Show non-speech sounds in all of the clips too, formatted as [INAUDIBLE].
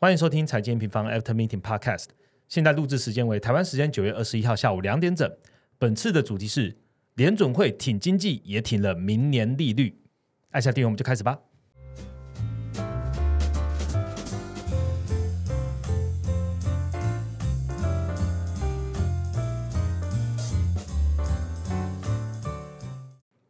欢迎收听财经平方 After Meeting Podcast。现在录制时间为台湾时间九月二十一号下午两点整。本次的主题是联准会挺经济，也挺了明年利率。按下订阅，我们就开始吧。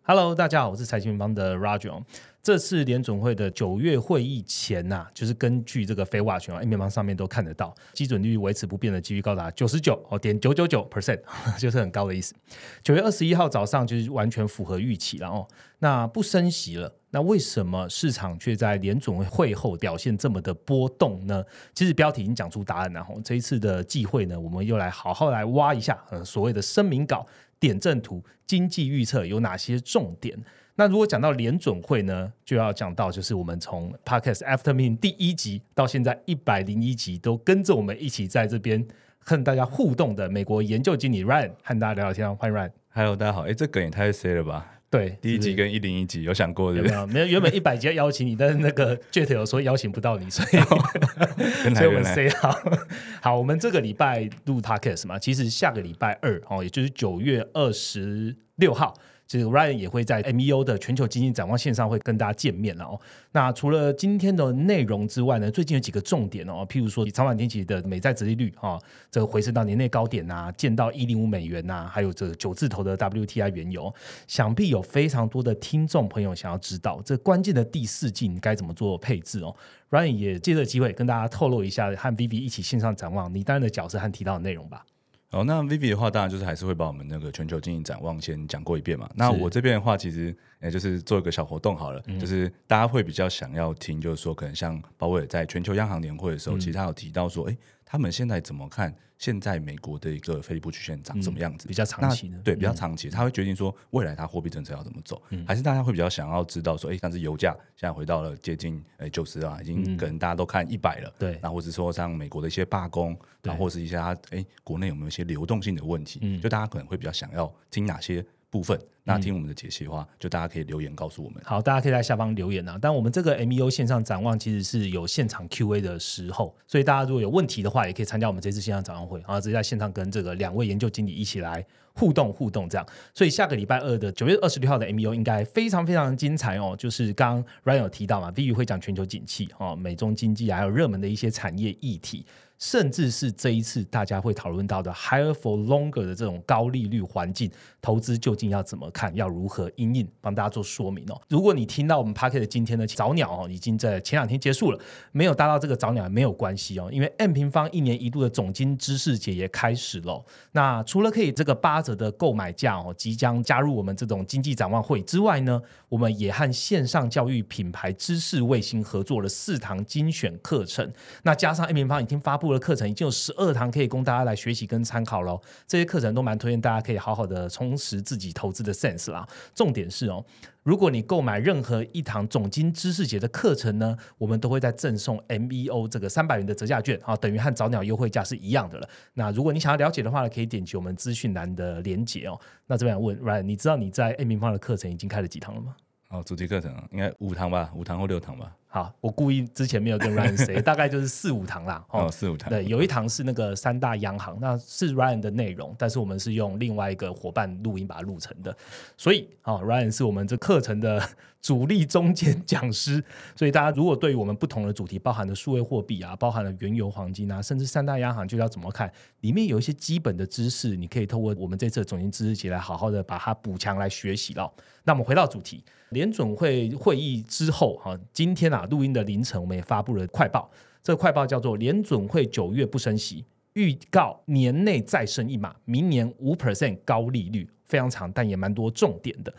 Hello，大家好，我是财经平方的 Roger。这次联准会的九月会议前呐，就是根据这个非瓦权啊，面方上面都看得到，基准利率维持不变的几率高达九十九哦点九九九 percent，[LAUGHS] 就是很高的意思。九月二十一号早上就是完全符合预期了哦。那不升息了，那为什么市场却在联准会后表现这么的波动呢？其实标题已经讲出答案了哦。这一次的忌会呢，我们又来好好来挖一下，呃，所谓的声明稿、点阵图、经济预测有哪些重点。那如果讲到联准会呢，就要讲到就是我们从 Podcast After Me 第一集到现在一百零一集，都跟着我们一起在这边和大家互动的美国研究经理 Ryan 和大家聊聊天。欢迎 Ryan。Hello，大家好。哎，这梗也太 C 了吧？对，第一集跟一零一集有想过有没有？没有，原本一百集要邀请你，但是那个 Jet 有说邀请不到你，所以 [LAUGHS] 所以我们 say 好。[LAUGHS] 好，我们这个礼拜录 Podcast 嘛，其实下个礼拜二哦，也就是九月二十六号。这个 Ryan 也会在 MEO 的全球经济展望线上会跟大家见面了哦。那除了今天的内容之外呢，最近有几个重点哦，譬如说长短天期的美债殖利率哈，这个回升到年内高点呐，见到一零五美元呐，还有这个九字头的 WTI 原油，想必有非常多的听众朋友想要知道这关键的第四季你该怎么做配置哦。Ryan 也借这个机会跟大家透露一下，和 Vivi 一起线上展望你担任的角色和提到的内容吧。哦，那 Vivi 的话，当然就是还是会把我们那个全球经营展望先讲过一遍嘛。那我这边的话，其实也就是做一个小活动好了，就是大家会比较想要听，就是说可能像鲍威尔在全球央行年会的时候，其实他有提到说，哎。他们现在怎么看现在美国的一个菲利普曲线长什么样子？比较长期呢，对，比较长期，他会决定说未来他货币政策要怎么走，还是大家会比较想要知道说，哎，像是油价现在回到了接近哎九十啊，已经可能大家都看一百了，对，那或者说像美国的一些罢工，然后或是一些他哎国内有没有一些流动性的问题，就大家可能会比较想要听哪些？部分，那听我们的解析的话，就大家可以留言告诉我们。好，大家可以在下方留言啊。但我们这个 M E O 线上展望其实是有现场 Q A 的时候，所以大家如果有问题的话，也可以参加我们这次线上展望会啊，直接在线上跟这个两位研究经理一起来互动互动这样。所以下个礼拜二的九月二十六号的 M E O 应该非常非常精彩哦。就是刚刚 Ryan 有提到嘛，V 会讲全球景气哦，美中经济还有热门的一些产业议题。甚至是这一次大家会讨论到的 higher for longer 的这种高利率环境，投资究竟要怎么看，要如何应应，帮大家做说明哦。如果你听到我们 p a r k e t 今天的早鸟哦，已经在前两天结束了，没有搭到这个早鸟也没有关系哦，因为 M 平方一年一度的总金知识节也开始了。那除了可以这个八折的购买价哦，即将加入我们这种经济展望会之外呢，我们也和线上教育品牌知识卫星合作了四堂精选课程，那加上 M 平方已经发布。了课程已经有十二堂可以供大家来学习跟参考喽，这些课程都蛮推荐大家可以好好的充实自己投资的 sense 啦。重点是哦，如果你购买任何一堂总金知识节的课程呢，我们都会再赠送 MEO 这个三百元的折价券啊，等于和早鸟优惠价是一样的了。那如果你想要了解的话呢，可以点击我们资讯栏的连接哦。那这边问 Ryan，你知道你在 A 平方的课程已经开了几堂了吗？哦，主题课程应该五堂吧，五堂或六堂吧。好，我故意之前没有跟 Ryan say，[LAUGHS] 大概就是四五堂啦。哦，四五堂。对，有一堂是那个三大央行，那是 Ryan 的内容，但是我们是用另外一个伙伴录音把它录成的。所以，哦，Ryan 是我们这课程的主力中间讲师。[LAUGHS] 所以，大家如果对于我们不同的主题，包含的数位货币啊，包含了原油、黄金啊，甚至三大央行，就要怎么看？里面有一些基本的知识，你可以透过我们这次总经知识节来好好的把它补强来学习了。那我们回到主题，联准会会议之后，哈，今天啊，录音的凌晨，我们也发布了快报。这个快报叫做“联准会九月不升息，预告年内再升一码，明年五 percent 高利率”，非常长，但也蛮多重点的。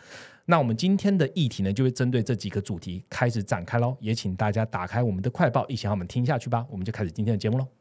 那我们今天的议题呢，就会针对这几个主题开始展开喽。也请大家打开我们的快报，一起和我们听下去吧。我们就开始今天的节目喽。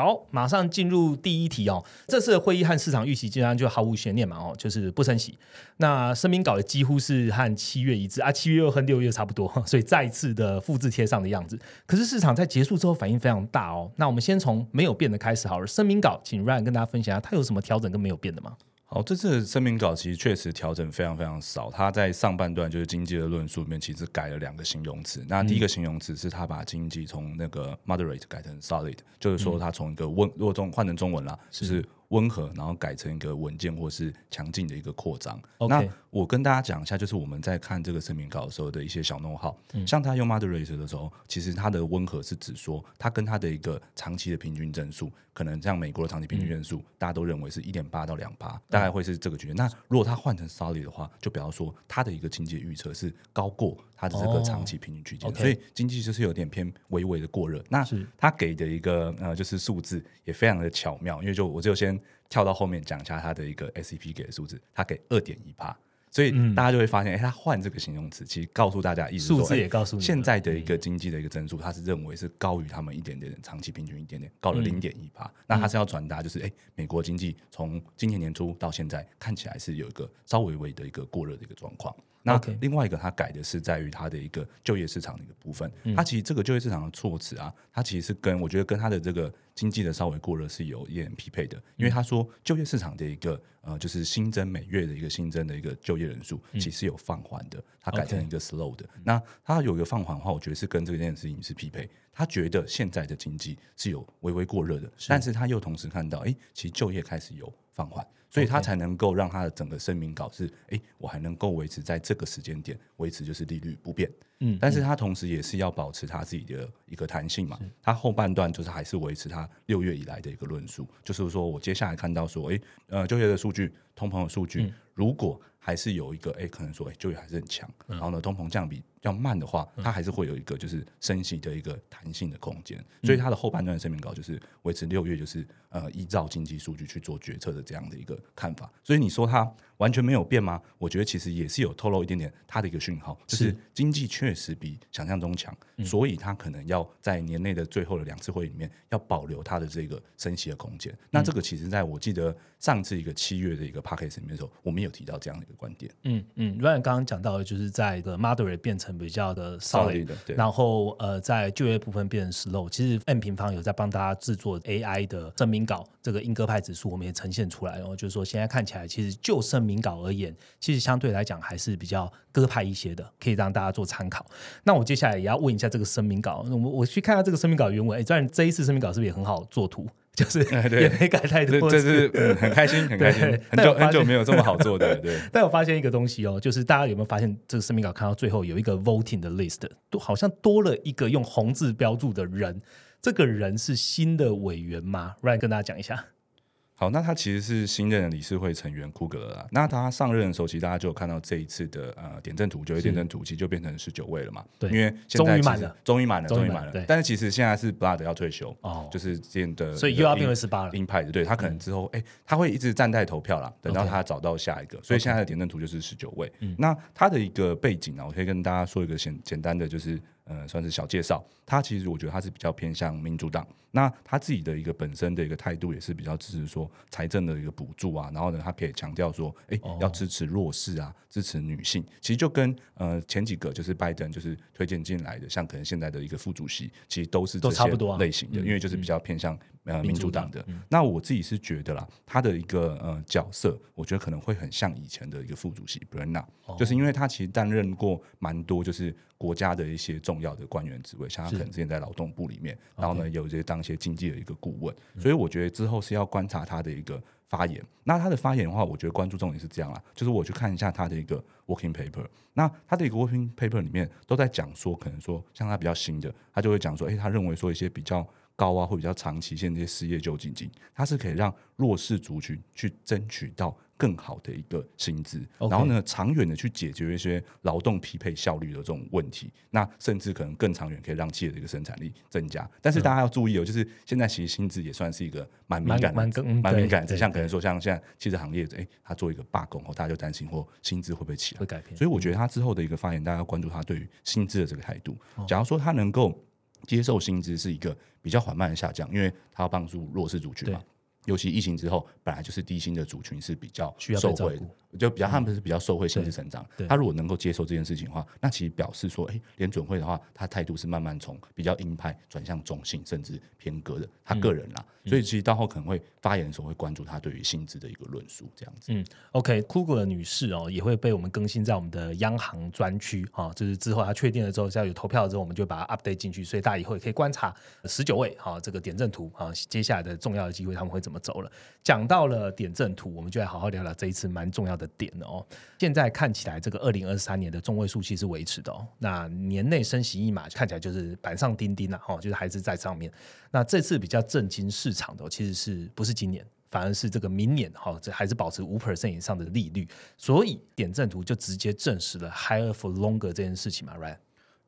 好，马上进入第一题哦。这次的会议和市场预期竟然就毫无悬念嘛哦，就是不升息。那声明稿也几乎是和七月一致啊，七月又和六月差不多，[LAUGHS] 所以再一次的复制贴上的样子。可是市场在结束之后反应非常大哦。那我们先从没有变的开始好了。声明稿，请 Ryan 跟大家分享一下，它有什么调整跟没有变的吗？好，这次声明稿其实确实调整非常非常少。他在上半段就是经济的论述里面，其实改了两个形容词。那第一个形容词是他把经济从那个 moderate 改成 solid，就是说他从一个温，如果中换成中文啦，就是温和，然后改成一个稳健或是强劲的一个扩张。那我跟大家讲一下，就是我们在看这个声明稿的时候的一些小弄号。像他用 moderate 的时候，其实它的温和是指说，它跟它的一个长期的平均增速，可能像美国的长期平均增速，大家都认为是一点八到两八，大概会是这个区间。那如果它换成 solid 的话，就比方说它的一个经济预测是高过它的这个长期平均区间，所以经济就是有点偏微微的过热。那他给的一个呃，就是数字也非常的巧妙，因为就我就先跳到后面讲一下它的一个 S C P 给的数字，它给二点一帕。所以大家就会发现，哎，他换这个形容词，其实告诉大家意思，数字也告诉你，现在的一个经济的一个增速，他是认为是高于他们一点点长期平均一点点，高了零点一帕。那他是要传达，就是哎，美国经济从今年年初到现在看起来是有一个稍微微的一个过热的一个状况。那另外一个，他改的是在于他的一个就业市场的一个部分。他其实这个就业市场的措辞啊，他其实是跟我觉得跟他的这个经济的稍微过热是有一点匹配的。因为他说就业市场的一个呃，就是新增每月的一个新增的一个就业人数，其实有放缓的。他改成一个 slow 的。那他有一个放缓的话，我觉得是跟这件事情是匹配。他觉得现在的经济是有微微过热的，但是他又同时看到，哎，其实就业开始有放缓。所以他才能够让他的整个声明稿是，哎，我还能够维持在这个时间点维持就是利率不变，嗯，但是他同时也是要保持他自己的一个弹性嘛，他后半段就是还是维持他六月以来的一个论述，就是说我接下来看到说，哎，呃，就业的数据、通膨的数据，如果还是有一个，哎，可能说，哎，就业还是很强，然后呢，通膨降比。要慢的话，它还是会有一个就是升息的一个弹性的空间，所以它的后半段声明稿就是维持六月就是呃依照经济数据去做决策的这样的一个看法。所以你说它完全没有变吗？我觉得其实也是有透露一点点它的一个讯号，就是经济确实比想象中强，所以它可能要在年内的最后的两次会议里面要保留它的这个升息的空间。那这个其实在我记得上次一个七月的一个 p a c k a g e 里面的时候，我们有提到这样的一个观点。嗯嗯，如然刚刚讲到的就是在一个 moderate 变成。比较的 solid，然后呃，在就业部分变成 slow。其实 M 平方有在帮大家制作 AI 的声明稿，这个英歌派指数我们也呈现出来。然后就是说，现在看起来，其实就声明稿而言，其实相对来讲还是比较鸽派一些的，可以让大家做参考。那我接下来也要问一下这个声明稿，我我去看下这个声明稿原文。哎，虽然这一次声明稿是不是也很好做图？就是 [LAUGHS] 也没改太多，这是很开心，很开心。[LAUGHS] 很久很久没有这么好做的，对。[LAUGHS] 但我发现一个东西哦，就是大家有没有发现这个声明稿看到最后有一个 voting 的 list，都好像多了一个用红字标注的人，这个人是新的委员吗？Ryan 跟大家讲一下。好，那他其实是新任的理事会成员库格了。那他上任的时候，其实大家就有看到这一次的呃点阵图，就业点阵图，其实就变成十九位了嘛。对，因为终于满了，终于满了，终于满了。但是其实现在是 Blood 要退休哦，就是这样的，所以又要变为十八了。鹰派的，对他可能之后哎，他会一直站在投票啦，等到他找到下一个。所以现在的点阵图就是十九位。那他的一个背景呢，我可以跟大家说一个简简单的，就是。呃，算是小介绍。他其实我觉得他是比较偏向民主党。那他自己的一个本身的一个态度也是比较支持说财政的一个补助啊。然后呢，他可以强调说，哎，要支持弱势啊，支持女性。其实就跟呃前几个就是拜登就是推荐进来的，像可能现在的一个副主席，其实都是这些类型的，因为就是比较偏向呃民主党的。那我自己是觉得啦，他的一个呃角色，我觉得可能会很像以前的一个副主席 b r e n n a 就是因为他其实担任过蛮多就是国家的一些重。要的官员职位，像他可能之前在劳动部里面，然后呢，有些当一些经济的一个顾问，所以我觉得之后是要观察他的一个发言。那他的发言的话，我觉得关注重点是这样啦，就是我去看一下他的一个 working paper。那他的一个 working paper 里面都在讲说，可能说像他比较新的，他就会讲说，哎，他认为说一些比较高啊，或比较长期限这些失业救济金，它是可以让弱势族群去争取到。更好的一个薪资，然后呢，长远的去解决一些劳动匹配效率的这种问题，那甚至可能更长远可以让企业的一个生产力增加。但是大家要注意哦，就是现在其实薪资也算是一个蛮敏感、蛮蛮敏感的，像可能说像现在汽车行业，哎，他做一个罢工后，大家就担心或薪资会不会起来？会改变。所以我觉得他之后的一个发言，大家要关注他对于薪资的这个态度。假如说他能够接受薪资是一个比较缓慢的下降，因为它要帮助弱势族群嘛。尤其疫情之后，本来就是低薪的族群是比较受惠的。就比较他们是比较受惠薪资成长，他如果能够接受这件事情的话，那其实表示说，哎，联准会的话，他态度是慢慢从比较鹰派转向中性，甚至偏鸽的。他个人啦，所以其实到后可能会发言的时候会关注他对于薪资的一个论述，这样子。嗯，OK，库格女士哦，也会被我们更新在我们的央行专区啊，就是之后他确定了之后，只要有投票之后，我们就把它 update 进去，所以大家以后也可以观察十九位哈这个点阵图啊，接下来的重要的机会他们会怎怎么走了。讲到了点阵图，我们就来好好聊聊这一次蛮重要的点哦。现在看起来，这个二零二三年的中位数其实维持的哦。那年内升息一码，看起来就是板上钉钉了哈，就是还是在上面。那这次比较震惊市场的，其实是不是今年，反而是这个明年哈，这还是保持五 percent 以上的利率。所以点阵图就直接证实了 higher for longer 这件事情嘛，right？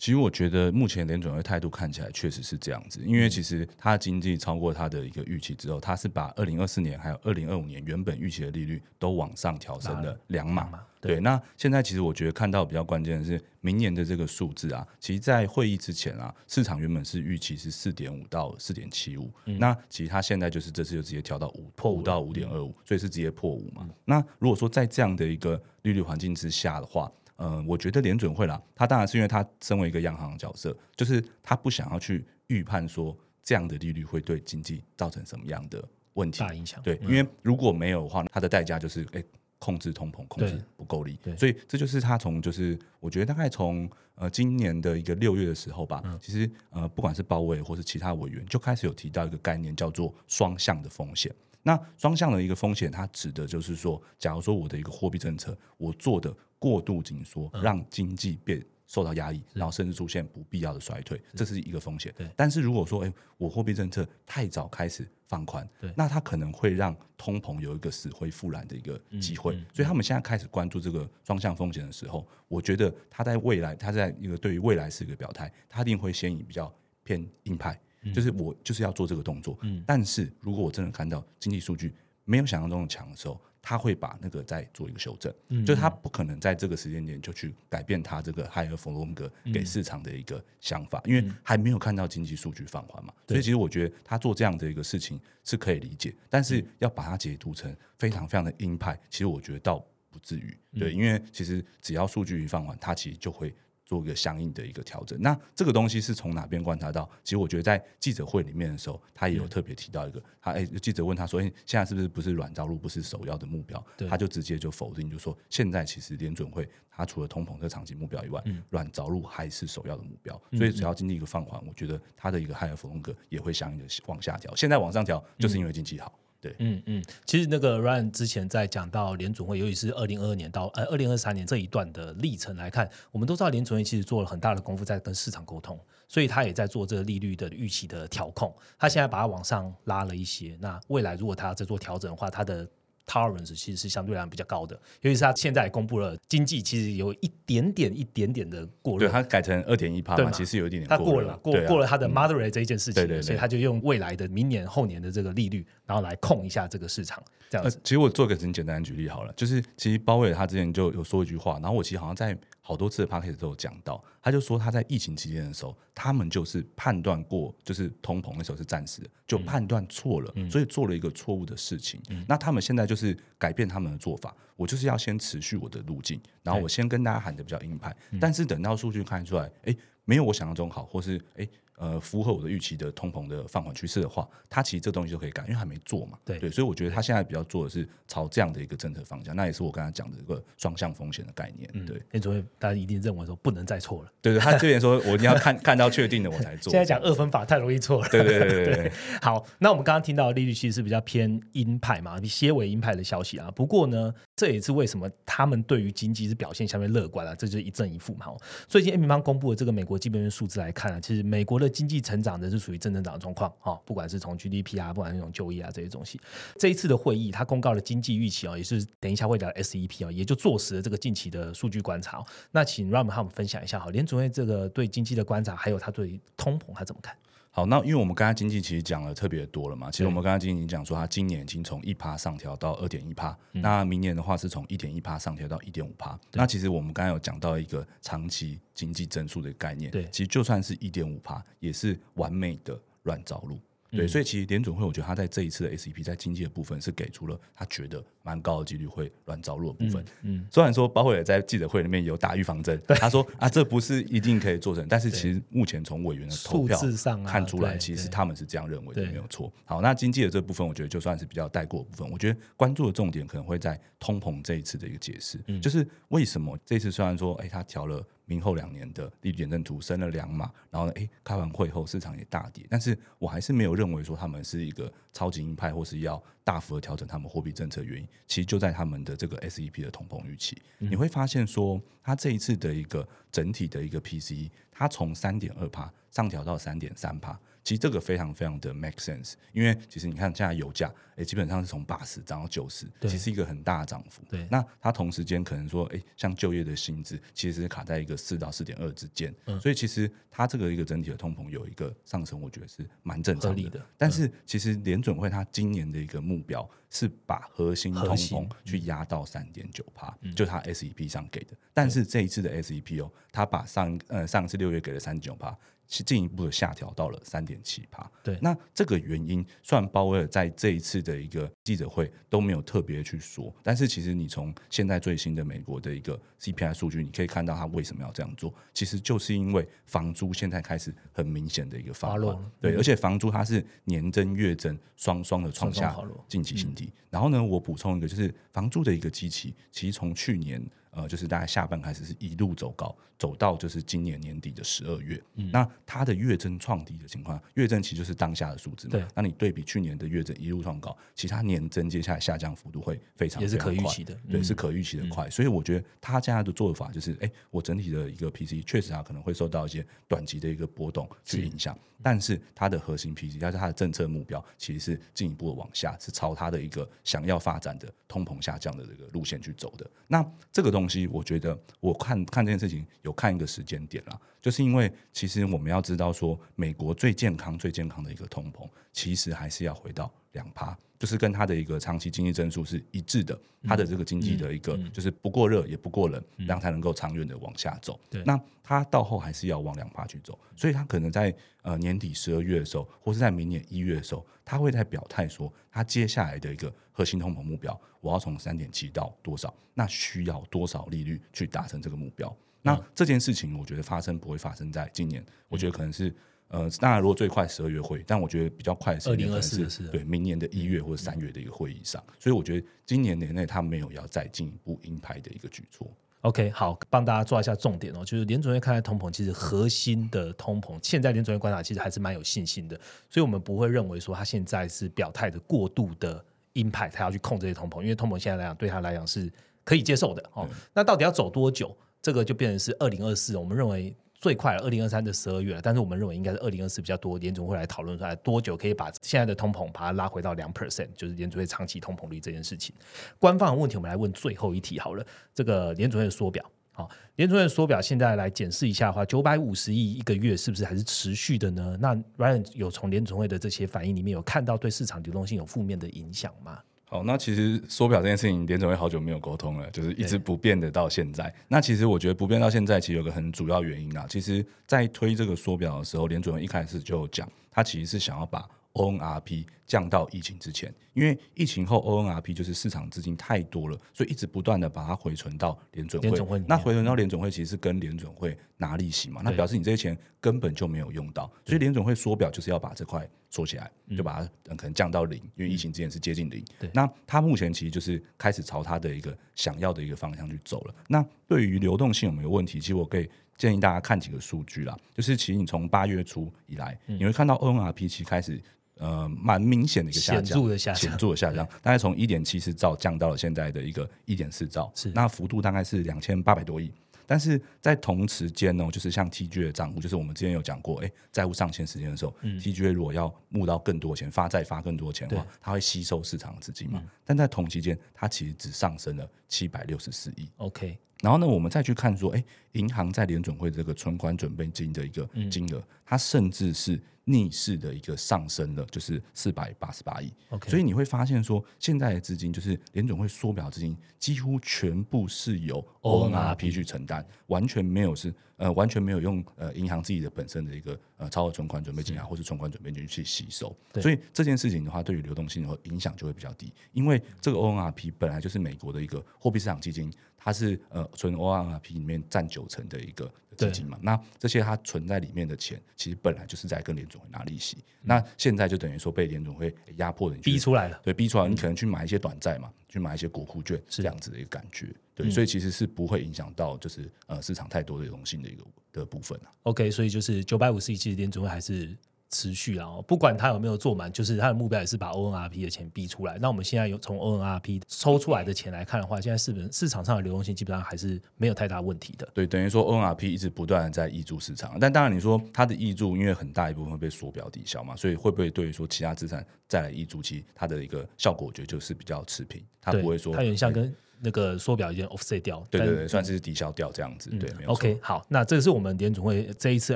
其实我觉得目前联准会态度看起来确实是这样子，因为其实它经济超过它的一个预期之后，它是把二零二四年还有二零二五年原本预期的利率都往上调升了两码。对，那现在其实我觉得看到比较关键的是明年的这个数字啊，其实，在会议之前啊，市场原本是预期是四点五到四点七五，那其实它现在就是这次就直接调到五破五到五点二五，所以是直接破五嘛。那如果说在这样的一个利率环境之下的话，嗯，我觉得联准会啦，他当然是因为他身为一个央行的角色，就是他不想要去预判说这样的利率会对经济造成什么样的问题大影响。对，因为如果没有的话，它的代价就是诶控制通膨控制不够力。所以这就是他从就是我觉得大概从呃今年的一个六月的时候吧，其实呃不管是包伟或是其他委员就开始有提到一个概念叫做双向的风险。那双向的一个风险，它指的就是说，假如说我的一个货币政策我做的过度紧缩，让经济变受到压抑，然后甚至出现不必要的衰退，这是一个风险。但是如果说，哎，我货币政策太早开始放宽，那它可能会让通膨有一个死灰复燃的一个机会。所以他们现在开始关注这个双向风险的时候，我觉得他在未来，他在一个对于未来是一个表态，他一定会先以比较偏硬派。就是我就是要做这个动作，但是如果我真的看到经济数据没有想象中的强的时候，他会把那个再做一个修正，就是他不可能在这个时间点就去改变他这个 higher for longer 给市场的一个想法，因为还没有看到经济数据放缓嘛，所以其实我觉得他做这样的一个事情是可以理解，但是要把它解读成非常非常的鹰派，其实我觉得倒不至于，对，因为其实只要数据一放缓，它其实就会。做一个相应的一个调整，那这个东西是从哪边观察到？其实我觉得在记者会里面的时候，他也有特别提到一个，他哎，记者问他说：“哎，现在是不是不是软着陆不是首要的目标？”他就直接就否定，就说现在其实联准会它除了通膨这长期目标以外，软着陆还是首要的目标。所以只要经济一个放缓，我觉得它的一个 higher 风格也会相应的往下调。现在往上调，就是因为经济好。对，嗯嗯，其实那个 Ryan 之前在讲到联准会，尤其是二零二二年到呃二零二三年这一段的历程来看，我们都知道联准会其实做了很大的功夫在跟市场沟通，所以他也在做这个利率的预期的调控。他现在把它往上拉了一些，那未来如果他要再做调整的话，他的 tolerance 其实是相对来讲比较高的，尤其是他现在公布了经济其实有一点点、一点点的过热，对，他改成二点一帕嘛，其实有一点点过了，过过了他的 moderate 这一件事情，对对，所以他就用未来的明年、后年的这个利率，然后来控一下这个市场，这样子。其实我做个很简单的举例好了，就是其实鲍威尔他之前就有说一句话，然后我其实好像在。好多次的 p a c k a g e 都有讲到，他就说他在疫情期间的时候，他们就是判断过，就是通膨那时候是暂时的，就判断错了，所以做了一个错误的事情。那他们现在就是改变他们的做法，我就是要先持续我的路径，然后我先跟大家喊的比较硬派，但是等到数据看出来，哎，没有我想象中好，或是哎。呃，符合我的预期的通膨的放缓趋势的话，它其实这东西就可以改，因为还没做嘛。对对，所以我觉得他现在比较做的是朝这样的一个政策方向，那也是我刚才讲的一个双向风险的概念。对，那所以大家一定认为说不能再错了。对对，他这边说我一定要看 [LAUGHS] 看到确定的我才做。现在讲二分法太容易错了。对对对对对。[LAUGHS] 好，那我们刚刚听到的利率其实是比较偏鹰派嘛，你些为鹰派的消息啊。不过呢，这也是为什么他们对于经济是表现相对乐观啊，这就是一正一负嘛。最近 M 方公布的这个美国基本面数字来看啊，其实美国的经济成长的。是属于正增长的状况啊，不管是从 GDP 啊，不管是从就业啊这些东西。这一次的会议，它公告了经济预期啊，也是等一下会聊 SEP 啊，也就坐实了这个近期的数据观察。那请 Ram 和我们分享一下哈，联储会这个对经济的观察，还有他对通膨他怎么看？好，那因为我们刚才经济其实讲了特别多了嘛，其实我们刚才经济已经讲说，它今年已经从一趴上调到二点一趴，那明年的话是从一点一趴上调到一点五趴。那其实我们刚才有讲到一个长期经济增速的概念，对，其实就算是一点五趴，也是完美的软着陆。对，所以其实联准会，我觉得他在这一次的 S E P 在经济的部分是给出了他觉得蛮高的几率会软着陆的部分。嗯，虽然说包括也在记者会里面有打预防针，他说啊，这不是一定可以做成，但是其实目前从委员的投票上看出来，其实他们是这样认为的，没有错。好，那经济的这部分，我觉得就算是比较带过的部分，我觉得关注的重点可能会在通膨这一次的一个解释，就是为什么这次虽然说，哎，他调了。明后两年的利率点阵图升了两码，然后呢，诶，开完会后市场也大跌，但是我还是没有认为说他们是一个超级鹰派，或是要大幅的调整他们货币政策原因，其实就在他们的这个 S E P 的通膨预期，你会发现说，它这一次的一个整体的一个 P C，它从三点二帕上调到三点三帕。其实这个非常非常的 make sense，因为其实你看现在油价，哎，基本上是从八十涨到九十，其实一个很大的涨幅。对，那它同时间可能说，哎，像就业的薪资其实是卡在一个四到四点二之间，所以其实它这个一个整体的通膨有一个上升，我觉得是蛮正常的。但是其实联准会它今年的一个目标是把核心通膨去压到三点九帕，就它 S E P 上给的。但是这一次的 S E P 哦，它把上呃上次六月给了三点九帕。是进一步的下调到了三点七帕。对，那这个原因，虽然鲍威尔在这一次的一个记者会都没有特别去说，但是其实你从现在最新的美国的一个 CPI 数据，你可以看到他为什么要这样做，其实就是因为房租现在开始很明显的一个发落，对，而且房租它是年增月增双双的创下近期新低。然后呢，我补充一个，就是房租的一个机器，其实从去年。呃，就是大概下半开始是一路走高，走到就是今年年底的十二月，那它的月增创低的情况，月增其实就是当下的数字嘛。那你对比去年的月增一路创高，其他年增接下来下降幅度会非常也是可预期的，对，是可预期的快。所以我觉得他现在的做法就是，哎，我整体的一个 PC 确实啊可能会受到一些短期的一个波动去影响，但是它的核心 PC，但是它的政策目标其实是进一步的往下，是朝它的一个想要发展的通膨下降的这个路线去走的。那这个东东西，我觉得我看看这件事情有看一个时间点了，就是因为其实我们要知道说，美国最健康、最健康的一个通膨，其实还是要回到两趴。就是跟它的一个长期经济增速是一致的，它的这个经济的一个就是不过热也不过冷，这样才能够长远的往下走。那它到后还是要往两趴去走，所以它可能在呃年底十二月的时候，或是在明年一月的时候，它会在表态说，它接下来的一个核心通膨目标，我要从三点七到多少，那需要多少利率去达成这个目标？那这件事情，我觉得发生不会发生在今年，我觉得可能是。呃，当然，如果最快十二月会，但我觉得比较快的时间可能是对明年的一月或者三月的一个会议上，所以我觉得今年年内他没有要再进一步鹰派的一个举措。OK，好，帮大家抓一下重点哦，就是联准会看待通膨，其实核心的通膨，现在联准会观察其实还是蛮有信心的，所以我们不会认为说他现在是表态的过度的鹰派，他要去控这些通膨，因为通膨现在来讲对他来讲是可以接受的哦。那到底要走多久？这个就变成是二零二四，我们认为。最快二零二三的十二月了，但是我们认为应该是二零二四比较多，联总会来讨论出来多久可以把现在的通膨把它拉回到两 percent，就是联总会长期通膨率这件事情。官方的问题，我们来问最后一题好了。这个联总会的缩表，好，联总会缩表现在来检视一下的话，九百五十亿一个月是不是还是持续的呢？那 Ryan 有从联总会的这些反应里面有看到对市场流动性有负面的影响吗？好，那其实缩表这件事情，联总会好久没有沟通了，就是一直不变的到现在。那其实我觉得不变到现在，其实有个很主要原因啊。其实，在推这个缩表的时候，联总会一开始就讲，他其实是想要把 ONRP 降到疫情之前，因为疫情后 ONRP 就是市场资金太多了，所以一直不断的把它回存到联准会。那回存到联准会，其实是跟联准会拿利息嘛，那表示你这些钱根本就没有用到，所以联准会缩表就是要把这块。缩起来，就把它可能降到零，因为疫情之前是接近零。那它目前其实就是开始朝它的一个想要的一个方向去走了。那对于流动性有没有问题？其实我可以建议大家看几个数据啦，就是其实你从八月初以来，你会看到 ONRP 其实开始呃蛮明显的一个下降，显著的下降，显著的下降，大概从一点七四兆降到了现在的一个一点四兆，是那幅度大概是两千八百多亿。但是在同时间呢，就是像 TGA 的账户，就是我们之前有讲过，哎，债务上限时间的时候，TGA 如果要募到更多钱，发债发更多钱的话，它会吸收市场资金嘛。但在同期间，它其实只上升了七百六十四亿。OK，然后呢，我们再去看说，哎，银行在联准会这个存款准备金的一个金额，它甚至是逆势的一个上升了，就是四百八十八亿。所以你会发现说，现在的资金就是联准会缩表资金，几乎全部是由 ONRP 去承担，完全没有是呃完全没有用呃银行自己的本身的一个呃超额存款准备金啊，或是存款准备金去吸收。所以这件事情的话，对于流动性的影响就会比较低，因为这个 ONRP 本来就是美国的一个货币市场基金，它是呃存 ONRP 里面占九成的一个基金嘛。那这些它存在里面的钱，其实本来就是在跟联总会拿利息。那现在就等于说被联总会压迫的逼出来了。对，逼出来，你可能去买一些短债嘛，去买一些国库券，是这样子的一个感觉。对，所以其实是不会影响到就是呃市场太多的流动性的一个的部分啊。OK，所以就是九百五十亿，其实联总会还是持续啊、哦，不管他有没有做满，就是他的目标也是把 ONRP 的钱逼出来。那我们现在有从 ONRP 抽出来的钱来看的话，现在市本市场上的流动性基本上还是没有太大问题的。对，等于说 ONRP 一直不断的在挹注市场，但当然你说它的挹注，因为很大一部分会被缩表抵消嘛，所以会不会对于说其他资产再来挹注，其实它的一个效果，我觉得就是比较持平，它不会说它有点像跟那个缩表已经 offset 掉。但对对对，算是抵消掉这样子，对。OK，好，那这是我们联总会这一次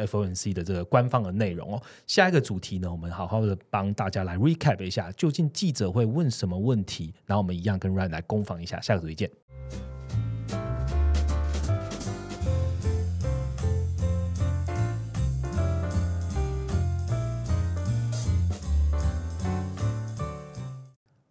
FOMC 的这个官方的内容哦。下一个主题呢，我们好好的帮大家来 recap 一下，究竟记者会问什么问题，然后我们一样跟 Ryan 来攻防一下。下个主题见。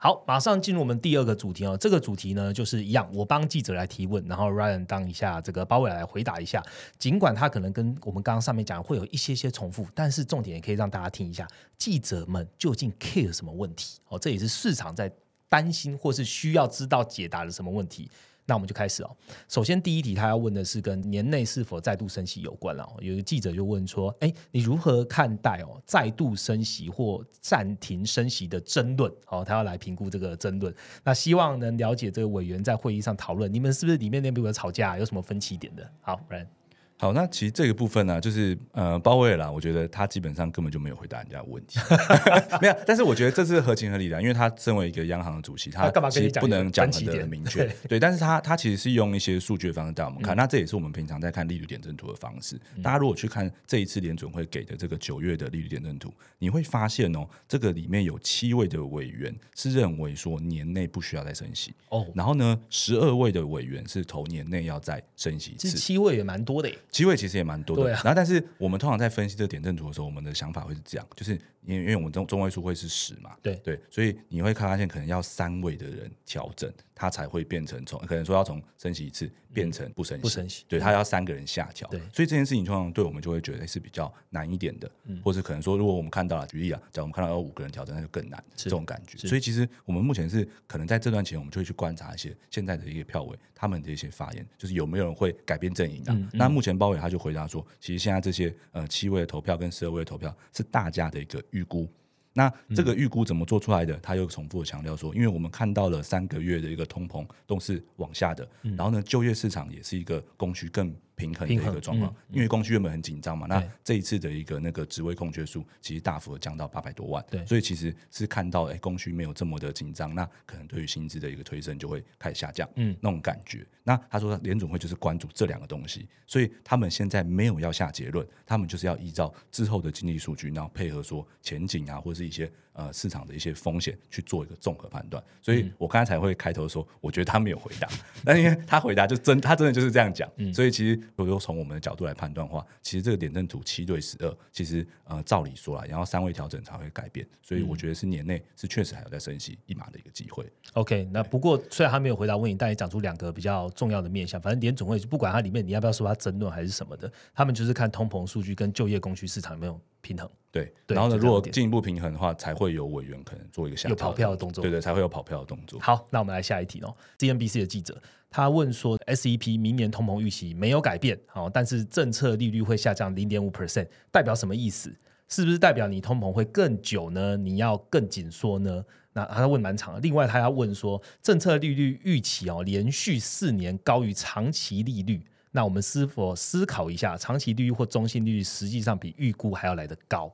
好，马上进入我们第二个主题哦。这个主题呢，就是一样，我帮记者来提问，然后 Ryan 当一下这个包伟来回答一下。尽管他可能跟我们刚刚上面讲会有一些些重复，但是重点也可以让大家听一下，记者们究竟 care 什么问题？哦，这也是市场在担心或是需要知道解答的什么问题。那我们就开始哦。首先，第一题他要问的是跟年内是否再度升息有关了、哦。有一个记者就问说：“哎，你如何看待哦再度升息或暂停升息的争论？”哦，他要来评估这个争论。那希望能了解这个委员在会议上讨论，你们是不是里面内部有吵架，有什么分歧点的？好，不然好，那其实这个部分呢、就是呃，鲍威尔啦，我觉得他基本上根本就没有回答人家的问题，[LAUGHS] 没有。但是我觉得这是合情合理的，因为他身为一个央行的主席，他其实不能讲很的明确，对。但是他他其实是用一些数据的方式带我们看，那这也是我们平常在看利率点阵图的方式。大家如果去看这一次联准会给的这个九月的利率点阵图，你会发现哦，这个里面有七位的委员是认为说年内不需要再升息，哦，然后呢，十二位的委员是投年内要再升息一这次。七位也蛮多的耶。机会其实也蛮多的，对啊。然后但是我们通常在分析这个点阵图的时候，我们的想法会是这样，就是因为因为我们中中位数会是十嘛，对对，所以你会看发现可能要三位的人调整，它才会变成从可能说要从升息一次变成不升息，不升息对，它要三个人下调，对。所以这件事情通常对我们就会觉得是比较难一点的，嗯或者可能说如果我们看到了举例啊，假如我们看到有五个人调整，那就更难，是这种感觉，所以其实我们目前是可能在这段期间，我们就会去观察一些现在的一些票委他们的一些发言，就是有没有人会改变阵营的、嗯。那目前包伟他就回答说，其实现在这些呃七位的投票跟十二位的投票是大家的一个预估。那这个预估怎么做出来的？他又重复的强调说，因为我们看到了三个月的一个通膨都是往下的，然后呢，就业市场也是一个供需更平衡的一个状况，因为供需原本很紧张嘛，那这一次的一个那个职位空缺数其实大幅的降到八百多万，对。所以其实是看到哎供需没有这么的紧张，那可能对于薪资的一个推升就会开始下降，嗯，那种感觉。那他说联总会就是关注这两个东西，所以他们现在没有要下结论，他们就是要依照之后的经济数据，然后配合说前景啊，或者是一些呃市场的一些风险去做一个综合判断。所以我刚才才会开头说，我觉得他没有回答，[LAUGHS] 但因为他回答就真，他真的就是这样讲，所以其实如果从我们的角度来判断的话，其实这个点阵图七对十二，其实呃照理说来，然后三位调整才会改变，所以我觉得是年内是确实还有在升息一码的一个机会。OK，那不过虽然他没有回答问题，但也讲出两个比较重要的面向。反正联总会不管它里面你要不要说它争论还是什么的，他们就是看通膨数据跟就业供需市场有没有平衡，对，对然后呢，如果进一步平衡的话，才会有委员可能做一个下有跑票的动作对对，才会有跑票的动作。好，那我们来下一题哦。CNBC 的记者他问说，SEP 明年通膨预期没有改变，好、但是政策利率会下降零点五 percent，代表什么意思？是不是代表你通膨会更久呢？你要更紧缩呢？那他问蛮长的。另外，他要问说，政策利率预期哦，连续四年高于长期利率，那我们是否思考一下，长期利率或中性利率实际上比预估还要来得高？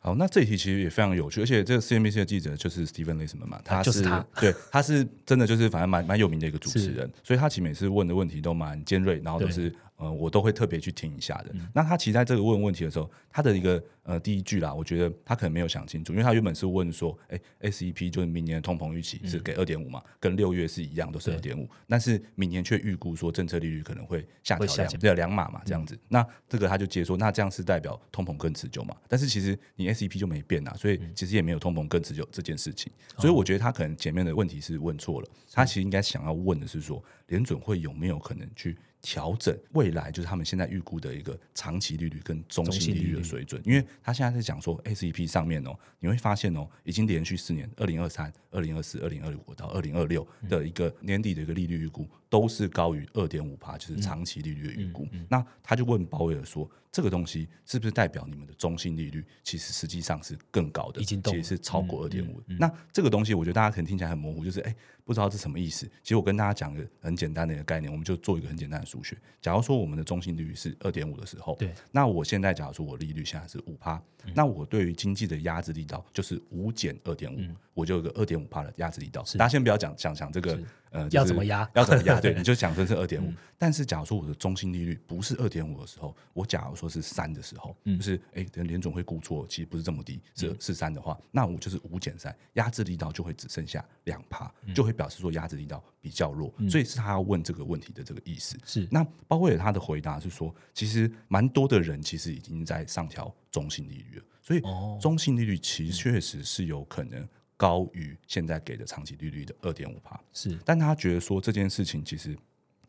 好，那这一题其实也非常有趣，而且这个 CNBC 的记者就是 Stephen Leisman 嘛，他就是他。[LAUGHS] 对，他是真的就是反正蛮蛮有名的一个主持人，所以他其实每次问的问题都蛮尖锐，然后都是呃，我都会特别去听一下的。那他其实在这个问问题的时候，他的一个呃第一句啦，我觉得他可能没有想清楚，因为他原本是问说，哎，S E P 就是明年的通膨预期是给二点五嘛，跟六月是一样，都是二点五，但是明年却预估说政策利率可能会下调两对两码嘛，这样子。那这个他就接说，那这样是代表通膨更持久嘛？但是其实你 S E P 就没变啊，所以其实也没有通膨更持久这件事情。所以我觉得他可能前面的问题是问错了，他其实应该想要问的是说，联准会有没有可能去。调整未来就是他们现在预估的一个长期利率跟中期利率的水准，因为他现在在讲说 S E P 上面哦，你会发现哦，已经连续四年，二零二三、二零二四、二零二五到二零二六的一个年底的一个利率预估都是高于二点五帕，就是长期利率的预估。那他就问鲍威尔说，这个东西是不是代表你们的中性利率其实实际上是更高的，其实是超过二点五？那这个东西我觉得大家可能听起来很模糊，就是哎。不知道是什么意思。其实我跟大家讲个很简单的一个概念，我们就做一个很简单的数学。假如说我们的中性利率是二点五的时候，对，那我现在假如说我利率现在是五趴，那我对于经济的压制力道就是五减二点五，我就有个二点五帕的压制力道。大家先不要讲讲讲这个。呃，要怎么压？要怎么压？对，[LAUGHS] 你就讲成是二点五。但是，假如说我的中心利率不是二点五的时候，我假如说是三的时候，就是哎，等联总会估错，其实不是这么低，是是三的话，那我就是五减三，压制力道就会只剩下两帕，就会表示说压制力道比较弱。所以是他要问这个问题的这个意思。是那包括他的回答是说，其实蛮多的人其实已经在上调中性利率了，所以中性利率其实确实是有可能。高于现在给的长期利率的二点五帕，是，但他觉得说这件事情其实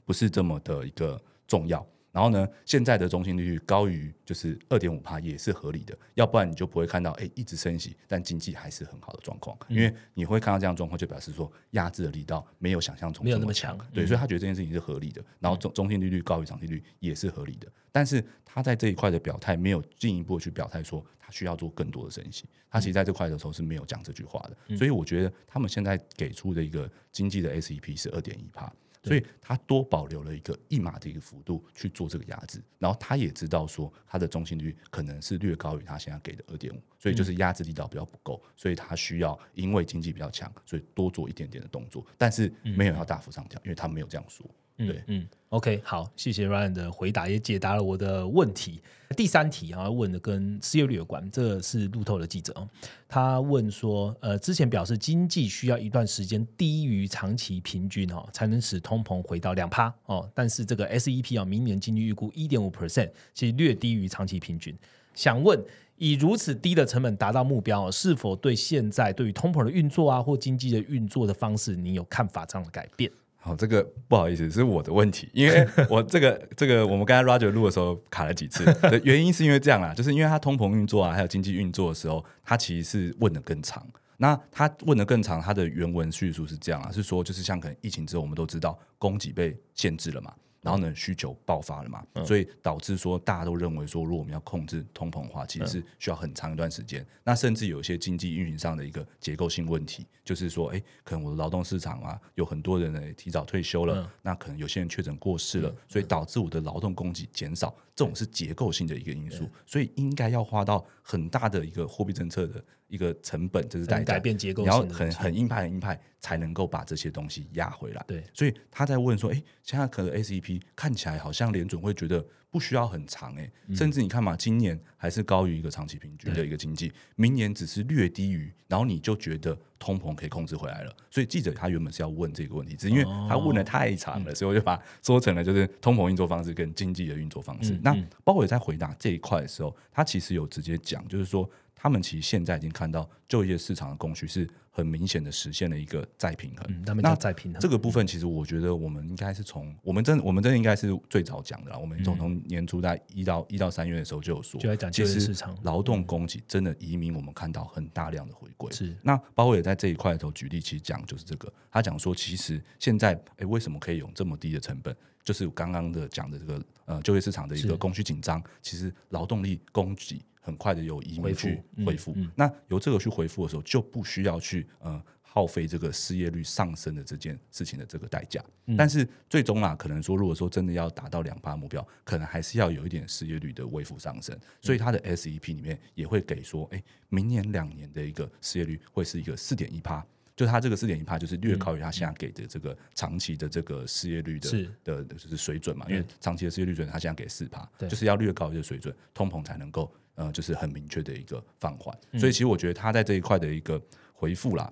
不是这么的一个重要。然后呢，现在的中心利率高于就是二点五帕也是合理的，要不然你就不会看到哎一直升息，但经济还是很好的状况。因为你会看到这样状况，就表示说压制的力道没有想象中那么强。对，所以他觉得这件事情是合理的。然后中中心利率高于长期利率也是合理的，但是他在这一块的表态没有进一步去表态说他需要做更多的升息。他其实在这块的时候是没有讲这句话的。所以我觉得他们现在给出的一个经济的 SEP 是二点一帕。所以他多保留了一个一码的一个幅度去做这个压制，然后他也知道说他的中心率可能是略高于他现在给的二点五，所以就是压制力道比较不够，所以他需要因为经济比较强，所以多做一点点的动作，但是没有要大幅上调，因为他没有这样说。对，嗯，OK，好，谢谢 Ryan 的回答，也解答了我的问题。第三题啊，问的跟失业率有关，这是路透的记者哦，他问说，呃，之前表示经济需要一段时间低于长期平均哦，才能使通膨回到两趴哦，但是这个 SEP 啊，明年经济预估一点五 percent，其实略低于长期平均。想问，以如此低的成本达到目标，是否对现在对于通膨的运作啊，或经济的运作的方式，你有看法上的改变？好，这个不好意思，是我的问题，因为 [LAUGHS] 我这个这个我们刚才 Roger 录的时候卡了几次，的原因是因为这样啦，就是因为他通膨运作啊，还有经济运作的时候，他其实是问的更长。那他问的更长，他的原文叙述是这样啊，是说就是像可能疫情之后，我们都知道供给被限制了嘛。然后呢，需求爆发了嘛，所以导致说大家都认为说，如果我们要控制通膨的话，其实是需要很长一段时间。那甚至有一些经济运营上的一个结构性问题，就是说，哎，可能我的劳动市场啊，有很多人呢提早退休了，那可能有些人确诊过世了，所以导致我的劳动供给减少，这种是结构性的一个因素，所以应该要花到很大的一个货币政策的。一个成本，这是代价。改变结构，然后很很硬派、很硬派，才能够把这些东西压回来。对，所以他在问说：“哎，现在可能 SEP 看起来好像联准会觉得不需要很长，哎，甚至你看嘛，今年还是高于一个长期平均的一个经济，明年只是略低于，然后你就觉得通膨可以控制回来了。所以记者他原本是要问这个问题，只是因为他问的太长了，所以我就把说成了就是通膨运作方式跟经济的运作方式。那包伟在回答这一块的时候，他其实有直接讲，就是说。他们其实现在已经看到就业市场的供需是很明显的实现了一个再平衡。他们叫再平衡这个部分，其实我觉得我们应该是从我们真我们真应该是最早讲的啦。我们从从年初在一到一到三月的时候就有说，就讲就业市场劳动供给真的移民，我们看到很大量的回归。是那包括也在这一块的时候举例，其实讲就是这个，他讲说其实现在哎为什么可以用这么低的成本？就是刚刚的讲的这个呃就业市场的一个供需紧张，其实劳动力供给。很快的有移民去恢复，那由这个去恢复的时候，就不需要去呃耗费这个失业率上升的这件事情的这个代价。但是最终啊，可能说如果说真的要达到两趴目标，可能还是要有一点失业率的微幅上升。所以它的 SEP 里面也会给说，哎，明年两年的一个失业率会是一个四点一趴。就它这个四点一帕就是略高于它现在给的这个长期的这个失业率的的就是水准嘛，因为长期的失业率准它现在给四帕，就是要略高于这个水准，通膨才能够呃就是很明确的一个放缓。嗯所以其实我觉得他在这一块的一个回复啦，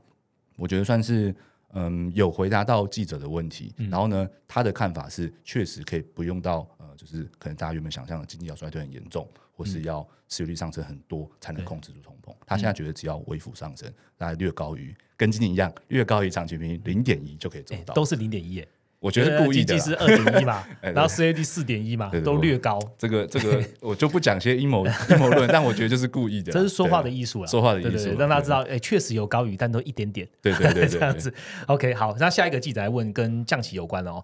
我觉得算是嗯有回答到记者的问题，嗯然后呢他的看法是确实可以不用到呃就是可能大家原本想象的经济要衰退很严重，或是要失业率上升很多才能控制住通膨。他现在觉得只要微幅上升，大概略高于跟今年一样，略高于长期平均零点一就可以做到。哎都是零点一耶，我觉得是故意的啦。经济是二点一嘛，[LAUGHS] 然后 CAD 四点一嘛都略高，这个这个 [LAUGHS] 我就不讲些阴谋阴谋论，但我觉得就是故意的啦。[LAUGHS] 这是说话的对艺术了，说话的艺术让大家知道，哎，确实有高于，但都一点点，对对对这样子。OK，好，那下一个记者来问跟降息有关的哦。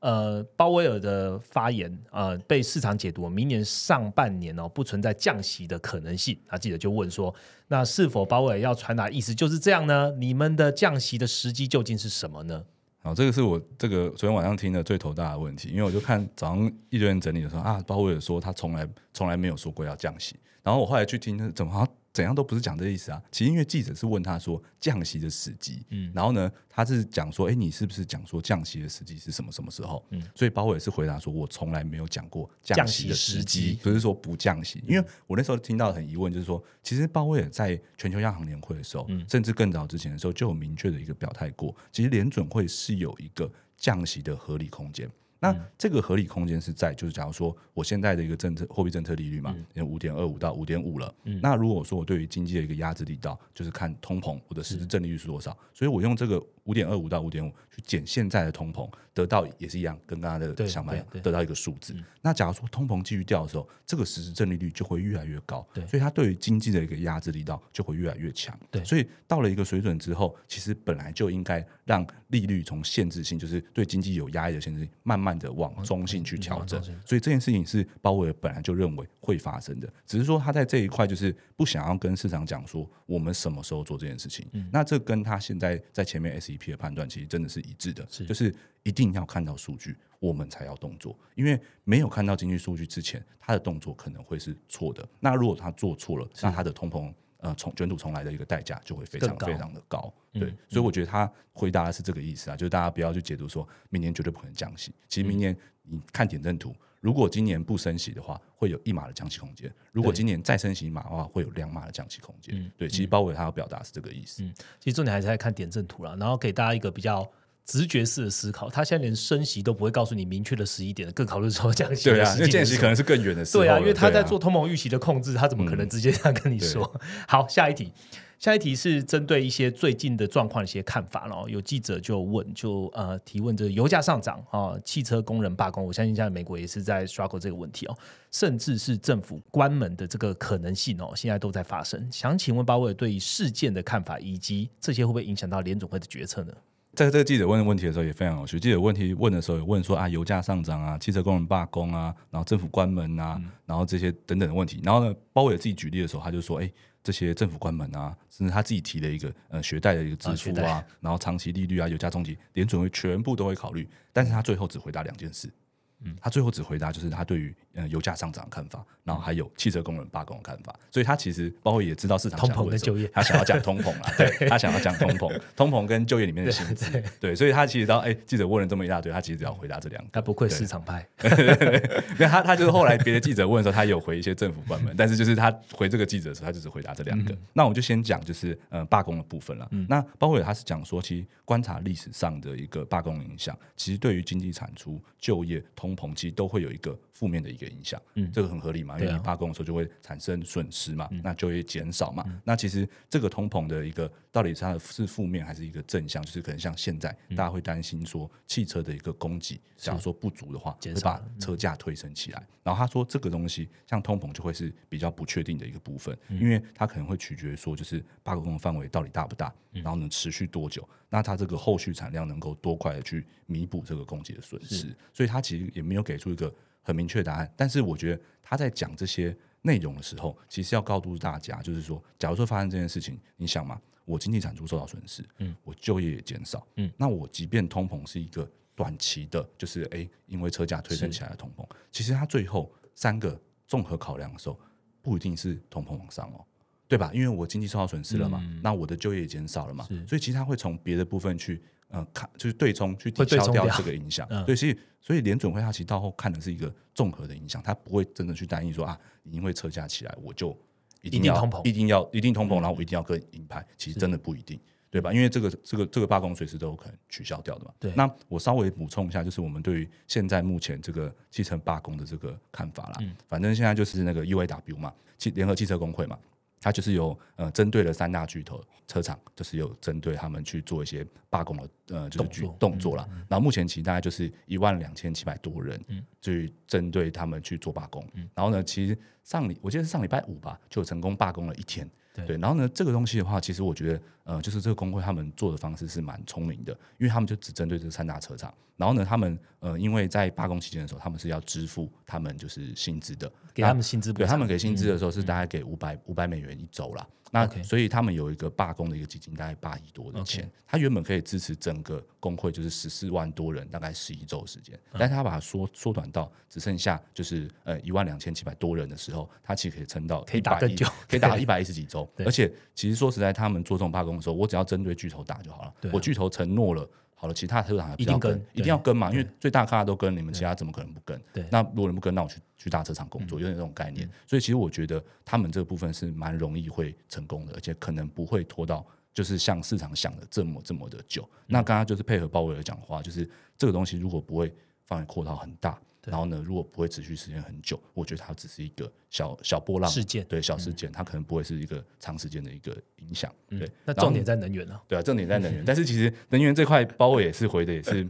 呃，鲍威尔的发言，呃，被市场解读明年上半年哦不存在降息的可能性。那记者就问说，那是否鲍威尔要传达意思就是这样呢？你们的降息的时机究竟是什么呢？然后，这个是我这个昨天晚上听的最头大的问题，因为我就看早上一堆人整理的时候啊，鲍威尔说他从来从来没有说过要降息，然后我后来去听，怎么好像怎样都不是讲这个意思啊。其实因为记者是问他说降息的时机，嗯，然后呢，他是讲说，哎，你是不是讲说降息的时机是什么什么时候？嗯，所以鲍威尔是回答说，我从来没有讲过降息的时机机，不是说不降息。因为我那时候听到很疑问，就是说，其实鲍威尔在全球央行年会的时候，甚至更早之前的时候，就有明确的一个表态过，其实联准会是有一个降息的合理空间。那这个合理空间是在，就是假如说我现在的一个政策货币政策利率嘛，五点二五到五点五了。那如果说我对于经济的一个压制力道，就是看通膨我的实质正利率是多少，所以我用这个五点二五到五点五去减现在的通膨，得到也是一样，跟刚刚的对想法一样得到一个数字。那假如说通膨继续掉的时候，这个实质正利率就会越来越高，对所以它对于经济的一个压制力道就会越来越强。对所以到了一个水准之后，其实本来就应该让利率从限制性，就是对经济有压力的限制性，慢慢的往中性去调整。所以这件事情是鲍威尔本来就认为会发生的，只是说他在这一块就是不想要跟市场讲说我们什么时候做这件事情。那这跟他现在在前面的判断其实真的是一致的，是就是一定要看到数据，我们才要动作。因为没有看到经济数据之前，他的动作可能会是错的。那如果他做错了，那他的通膨呃从卷土重来的一个代价就会非常非常的高。对，所以我觉得他回答的是这个意思啊，就是大家不要去解读说明年绝对不可能降息。其实明年你看点阵图，如果今年不升息的话，会有一码的降息空间；如果今年再升息一码的话，会有两码的降息空间。对，其实鲍威尔他要表达是这个意思。其实重点还是在看点阵图了，然后给大家一个比较直觉式的思考。他现在连升息都不会告诉你明确的十一点，更考虑说降息的对啊，降息可能是更远的时候了。对啊，因为他在做通膨预期的控制，他怎么可能直接这样跟你说？[LAUGHS] 好，下一题，下一题是针对一些最近的状况的一些看法咯。有记者就问，就呃提问，这个油价上涨啊、汽车工人罢工，我相信现在美国也是在 struggle 这个问题哦，甚至是政府关门的这个可能性哦，现在都在发生。想请问鲍威尔对于事件的看法，以及这些会不会影响到联总会的决策呢？在这个记者问问题的时候也非常有趣。记者问题问的时候有问说啊，油价上涨啊，汽车工人罢工啊，然后政府关门啊，然后这些等等的问题。然后呢，鲍威尔自己举例的时候，他就说，哎，这些政府关门啊，甚至他自己提的一个呃学贷的一个支啊学贷付啊，然后长期利率啊，有价冲击，联准会全部都会考虑。但是他最后只回答两件事。嗯他最后只回答就是他对于呃油价上涨的看法，然后还有汽车工人罢工的看法，所以他其实包括也知道市场通膨跟就业他想要讲通膨啦，对 [LAUGHS] 他想要讲通膨，通膨跟就业里面的薪资，对，所以他其实知道哎记者问了这么一大堆，他其实只要回答这两个，他不愧市场派，[LAUGHS] 因为他他就是后来别的记者问的时候，他也有回一些政府关门，但是就是他回这个记者的时候，他就只回答这两个。那我就先讲就是呃罢工的部分了。那包括他是讲说，其实观察历史上的一个罢工影响，其实对于经济产出、就业、通膨，其实都会有一个负面的一个影响。嗯，这个很合理嘛，因为你罢工的时候就会产生损失嘛，那就会减少嘛。那其实这个通膨的一个到底是它的是负面还是一个正向？就是可能像现在大家会担心说汽车的一个供给，假如说不足的话，会把减少车价推升起来。然后他说，这个东西像通膨就会是比较不确定的一个部分，因为它可能会取决于说，就是罢工的范围到底大不大，然后能持续多久，那它这个后续产量能够多快的去弥补这个供给的损失。所以他其实也没有给出一个很明确答案。但是我觉得他在讲这些内容的时候，其实要告诉大家，就是说，假如说发生这件事情，你想嘛，我经济产出受到损失，嗯，我就业也减少，嗯，那我即便通膨是一个短期的，就是诶，因为车价推升起来的通膨，其实它最后三个综合考量的时候，不一定是通膨往上哦，对吧？因为我经济受到损失了嘛，那我的就业也减少了嘛，所以其实他会从别的部分去呃看，就是对冲去抵消掉这个影响。[LAUGHS] 对，所以所以联准会它其实到后看的是一个综合的影响，它不会真的去担心说啊，因为车价起来我就一定要通膨，一定要一定通膨，然后我一定要跟银牌，其实真的不一定。对吧？因为这个这个这个罢工随时都有可能取消掉的嘛。对。那我稍微补充一下，就是我们对于现在目前这个汽车罢工的这个看法啦。嗯。反正现在就是那个 UAW 嘛，汽联合汽车工会嘛，它就是有呃针对了三大巨头车厂，就是有针对他们去做一些罢工的呃就是举动作了。然后目前其实大概就是一万两千七百多人，嗯，去针对他们去做罢工。嗯。然后呢，其实上礼我记得是上礼拜五吧，就成功罢工了一天。对，然后呢，这个东西的话，其实我觉得，呃，就是这个工会他们做的方式是蛮聪明的，因为他们就只针对这三大车厂，然后呢，他们呃，因为在罢工期间的时候，他们是要支付他们就是薪资的，给他们薪资，对他们给薪资的时候是大概给五百五百美元一周啦。那所以他们有一个罢工的一个基金，大概八亿多的钱。他原本可以支持整个工会，就是十四万多人，大概十一周时间。但是他把它缩缩短到只剩下就是呃一万两千七百多人的时候，他其实可以撑到可以打更久，可以打一百一十几周。而且其实说实在，他们做这种罢工的时候，我只要针对巨头打就好了。我巨头承诺了。好了，其他车厂一定跟，一定要跟嘛，因为最大咖都跟，你们其他怎么可能不跟？对，那如果你不跟，那我去去大车厂工作，有点这种概念。所以其实我觉得他们这个部分是蛮容易会成功的，而且可能不会拖到就是像市场想的这么这么的久。那刚刚就是配合鲍威尔讲话，就是这个东西如果不会放在扩到很大。然后呢，如果不会持续时间很久，我觉得它只是一个小小波浪事件，对小事件，它可能不会是一个长时间的一个影响。对，那重点在能源呢？对啊，重点在能源。但是其实能源这块，包括也是回的也是。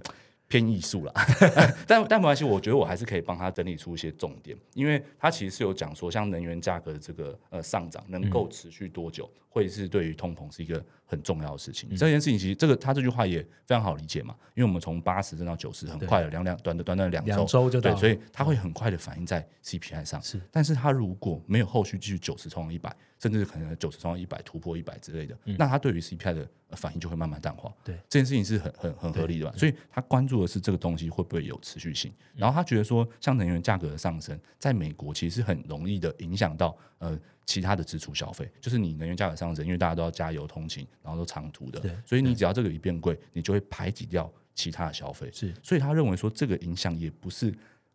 偏艺术了，[LAUGHS] 但但没关系，我觉得我还是可以帮他整理出一些重点，因为他其实是有讲说，像能源价格的这个呃上涨能够持续多久，会是对于通膨是一个很重要的事情。这件事情其实这个他这句话也非常好理解嘛，因为我们从八十升到九十，很快的两两短的短短两周，两周就对，所以它会很快的反映在 CPI 上。是，但是它如果没有后续继续九十冲到一百，甚至可能九十冲到一百突破一百之类的，那它对于 CPI 的反应就会慢慢淡化。对，这件事情是很很很合理的吧？所以他关注的是这个东西会不会有持续性。然后他觉得说，像能源价格的上升，在美国其实很容易的影响到呃其他的支出消费。就是你能源价格上升，因为大家都要加油通勤，然后都长途的，所以你只要这个一变贵，你就会排挤掉其他的消费。是，所以他认为说，这个影响也不是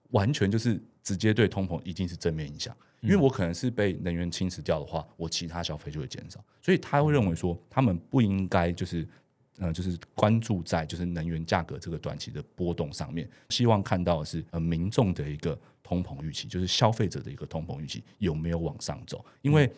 完全就是直接对通膨一定是正面影响。因为我可能是被能源侵蚀掉的话，我其他消费就会减少，所以他会认为说，他们不应该就是，呃，就是关注在就是能源价格这个短期的波动上面，希望看到的是呃民众的一个通膨预期，就是消费者的一个通膨预期有没有往上走？因为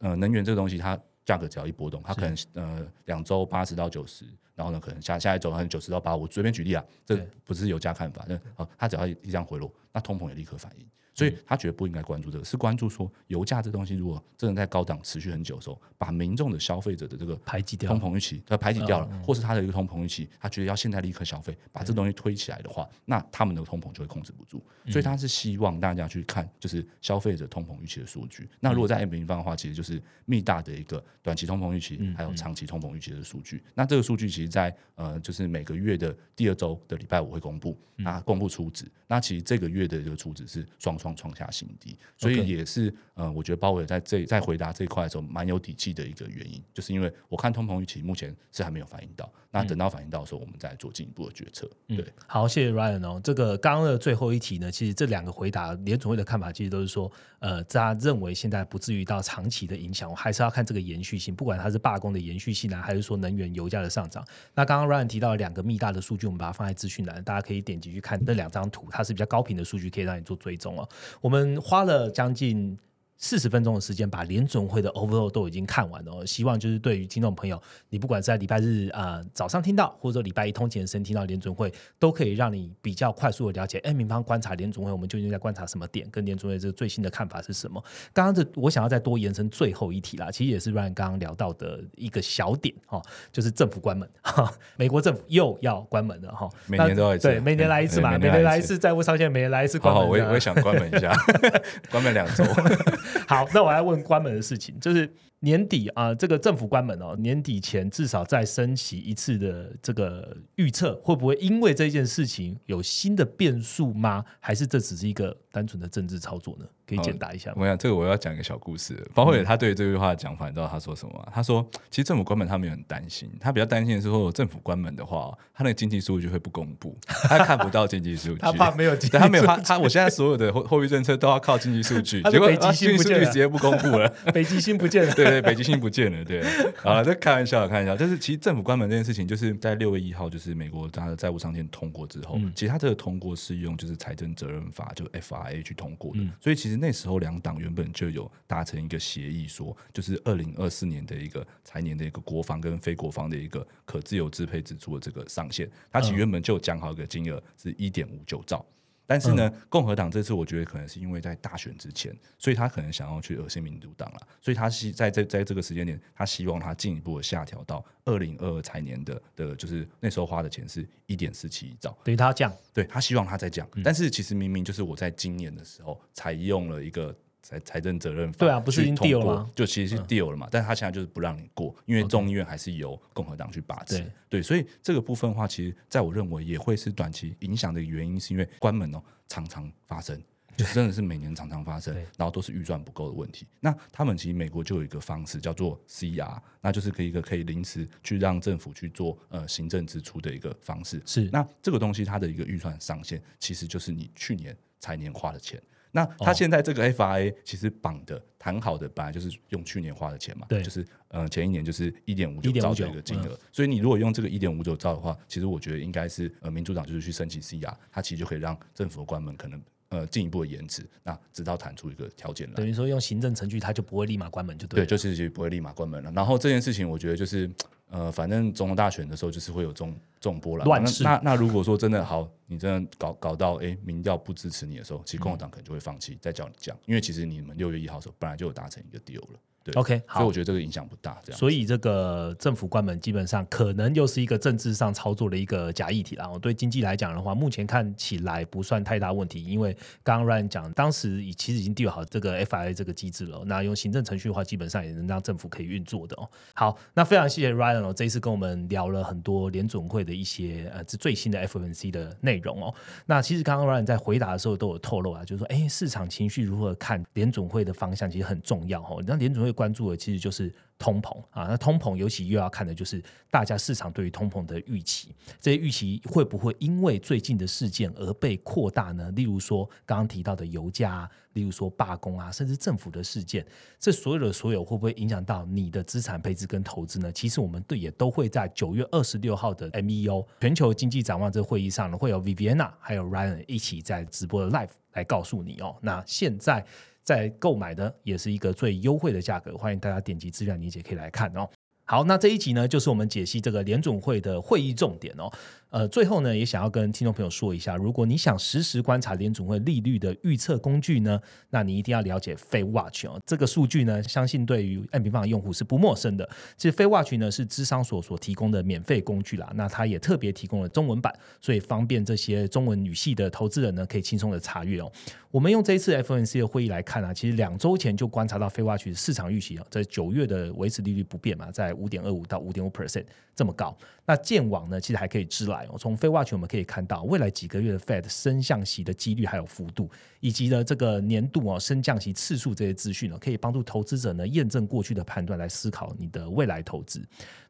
呃能源这个东西，它价格只要一波动，它可能呃两周八十到九十，然后呢可能下下一周可能九十到八，我随便举例啊，这不是油价看法，那好，它只要一这样回落，那通膨也立刻反应。所以他觉得不应该关注这个，是关注说油价这东西如果真的在高档持续很久的时候，把民众的消费者的这个排挤掉，通膨预期，他排挤掉了，或是他的一个通膨预期，他觉得要现在立刻消费，把这东西推起来的话，那他们的通膨就会控制不住。所以他是希望大家去看就是消费者通膨预期的数据。那如果在 M 平方的话，其实就是密大的一个短期通膨预期，还有长期通膨预期的数据。那这个数据其实，在呃就是每个月的第二周的礼拜五会公布，那公布初值。那其实这个月的这个初值是双双创下新低。所以也是，呃，我觉得鲍威尔在这在回答这一块的时候蛮有底气的一个原因，就是因为我看通膨预期目前是还没有反映到，那等到反映到的时候，我们再做进一步的决策。对，好，谢谢 Ryan 哦。这个刚刚的最后一题呢，其实这两个回答联总会的看法，其实都是说，呃，大家认为现在不至于到长期的影响，我还是要看这个延续性，不管它是罢工的延续性啊，还是说能源油价的上涨。那刚刚 Ryan 提到两个密大的数据，我们把它放在资讯栏，大家可以点击去看那两张图，它是比较高频的数据，可以让你做追踪哦。我们。花了将近。四十分钟的时间把联准会的 overall 都已经看完了，希望就是对于听众朋友，你不管是在礼拜日啊早上听到，或者说礼拜一通勤的时听到联准会，都可以让你比较快速的了解。哎，民方观察联准会，我们究竟在观察什么点？跟联准会这个最新的看法是什么？刚刚这我想要再多延伸最后一题啦，其实也是 Ryan 刚刚聊到的一个小点哈，就是政府关门，哈，美国政府又要关门了哈，每年都要对，每年来一次嘛，每年来一次债务上限，每年来一次关门。好，我也我也想关门一下，[LAUGHS] 关门两周。[LAUGHS] 好，那我来问关门的事情，就是年底啊，这个政府关门哦，年底前至少再升起一次的这个预测，会不会因为这件事情有新的变数吗？还是这只是一个单纯的政治操作呢？可以简答一下吗？我想这个我要讲一个小故事，包括他对这句话的讲法，你知道他说什么吗？他说，其实政府关门他没有很担心，他比较担心的是说政府关门的话，他那个经济数据会不公布，他看不到经济数据，[LAUGHS] 他怕没有经济，他没有他他，我现在所有的货货币政策都要靠经济数据，[LAUGHS] 结果经济数据直接不公布了，[LAUGHS] 北极星不见了，对对，北极星不见了，对，啊，这开玩笑，开玩笑，但是其实政府关门这件事情，就是在六月一号，就是美国它的债务上限通过之后，其实它这个通过是用就是财政责任法，就 FRA 去通过的，所以其实那时候两党原本就有达成一个协议，说就是二零二四年的一个财年的一个国防跟非国防的一个可自由支配支出的这个上限，它其实原本就讲好一个金额是一点五九兆。但是呢，共和党这次我觉得可能是因为在大选之前，所以他可能想要去恶心民主党了，所以他希在在在这个时间点，他希望他进一步的下调到二零二二财年的的，就是那时候花的钱是一点四七亿兆，等于他降，对他希望他在降，但是其实明明就是我在今年的时候采用了一个。财财政责任法对啊，不是已经 deal 了吗？就其实是 deal 了嘛，但是他现在就是不让你过，因为众议院还是由共和党去把持。对，所以这个部分的话，其实在我认为也会是短期影响的原因，是因为关门哦常常发生，就真的是每年常常发生，然后都是预算不够的问题。那他们其实美国就有一个方式叫做 CR，那就是可以一个可以临时去让政府去做呃行政支出的一个方式。是，那这个东西它的一个预算上限，其实就是你去年财年花的钱。那他现在这个 FRA 其实绑的谈好的本来就是用去年花的钱嘛，对，就是呃前一年就是一点五九兆的一个金额，所以你如果用这个一点五九兆的话，其实我觉得应该是呃民主党就是去申请 CR，它其实就可以让政府关门可能呃进一步的延迟，那直到谈出一个条件来，等于说用行政程序，它就不会立马关门就对，对，就是不会立马关门了。然后这件事情我觉得就是。呃，反正总统大选的时候就是会有这种这种波澜。乱那那那如果说真的好，你真的搞搞到哎民调不支持你的时候，其实共和党可能就会放弃再叫你降，因为其实你们六月一号的时候本来就有达成一个 deal 了。对，OK，所以我觉得这个影响不大，这样。所以这个政府关门基本上可能又是一个政治上操作的一个假议题啦。我对经济来讲的话，目前看起来不算太大问题，因为刚刚 Ryan 讲，当时已其实已经定好这个 FIA 这个机制了。那用行政程序的话，基本上也能让政府可以运作的哦。好，那非常谢谢 Ryan 哦，这一次跟我们聊了很多联总会的一些呃最新的 FNC 的内容哦。那其实刚刚 Ryan 在回答的时候都有透露啊，就是说，哎，市场情绪如何看联总会的方向，其实很重要哦。那联总会。关注的其实就是通膨啊，那通膨尤其又要看的就是大家市场对于通膨的预期，这些预期会不会因为最近的事件而被扩大呢？例如说刚刚提到的油价，例如说罢工啊，甚至政府的事件，这所有的所有会不会影响到你的资产配置跟投资呢？其实我们对也都会在九月二十六号的 MEO 全球经济展望这个会议上呢，会有 Viviana 还有 Ryan 一起在直播的 Live 来告诉你哦。那现在。在购买的也是一个最优惠的价格，欢迎大家点击资料理解可以来看哦。好，那这一集呢，就是我们解析这个联总会的会议重点哦。呃，最后呢，也想要跟听众朋友说一下，如果你想实时观察联总会利率的预测工具呢，那你一定要了解 Fed Watch 哦。这个数据呢，相信对于 M 平方的用户是不陌生的。其实 Fed Watch 呢是智商所所提供的免费工具啦，那它也特别提供了中文版，所以方便这些中文语系的投资人呢可以轻松的查阅哦。我们用这一次 FNC 的会议来看啊，其实两周前就观察到 Fed Watch 市场预期啊，在九月的维持利率不变嘛，在五点二五到五点五 percent 这么高。那建网呢，其实还可以支来哦。从 Fed Watch 我们可以看到，未来几个月的 Fed 升降息的几率还有幅度，以及呢这个年度哦升降息次数这些资讯呢，可以帮助投资者呢验证过去的判断，来思考你的未来投资。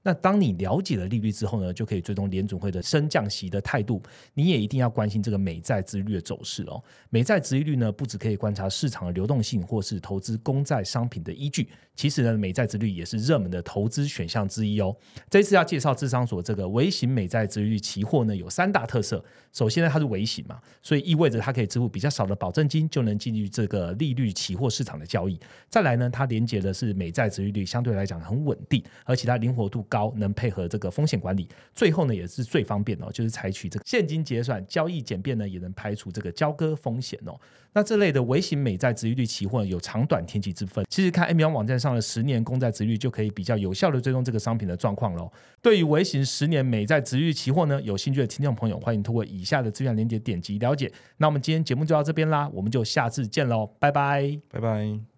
那当你了解了利率之后呢，就可以追踪联总会的升降息的态度。你也一定要关心这个美债殖利率的走势哦。美债殖利率呢，不只可以观察市场的流动性，或是投资公债商品的依据。其实呢，美债殖率也是热门的投资选项之一哦。这次要介绍智商所这个微型美债殖率期货呢，有三大特色。首先呢，它是微型嘛，所以意味着它可以支付比较少的保证金，就能进入这个利率期货市场的交易。再来呢，它连接的是美债殖利率，相对来讲很稳定，而且它灵活度高，能配合这个风险管理。最后呢，也是最方便哦，就是采取这个现金结算交易简便呢，也能排除这个交割风险哦。那这类的微型美债殖利率期货有长短天气之分，其实看 M 幺网站上的十年公债殖率就可以比较有效的追踪这个商品的状况喽。对于微型十年美债殖率期货呢，有兴趣的听众朋友，欢迎通过以下的资源链接点击了解。那我们今天节目就到这边啦，我们就下次见喽，拜拜，拜拜。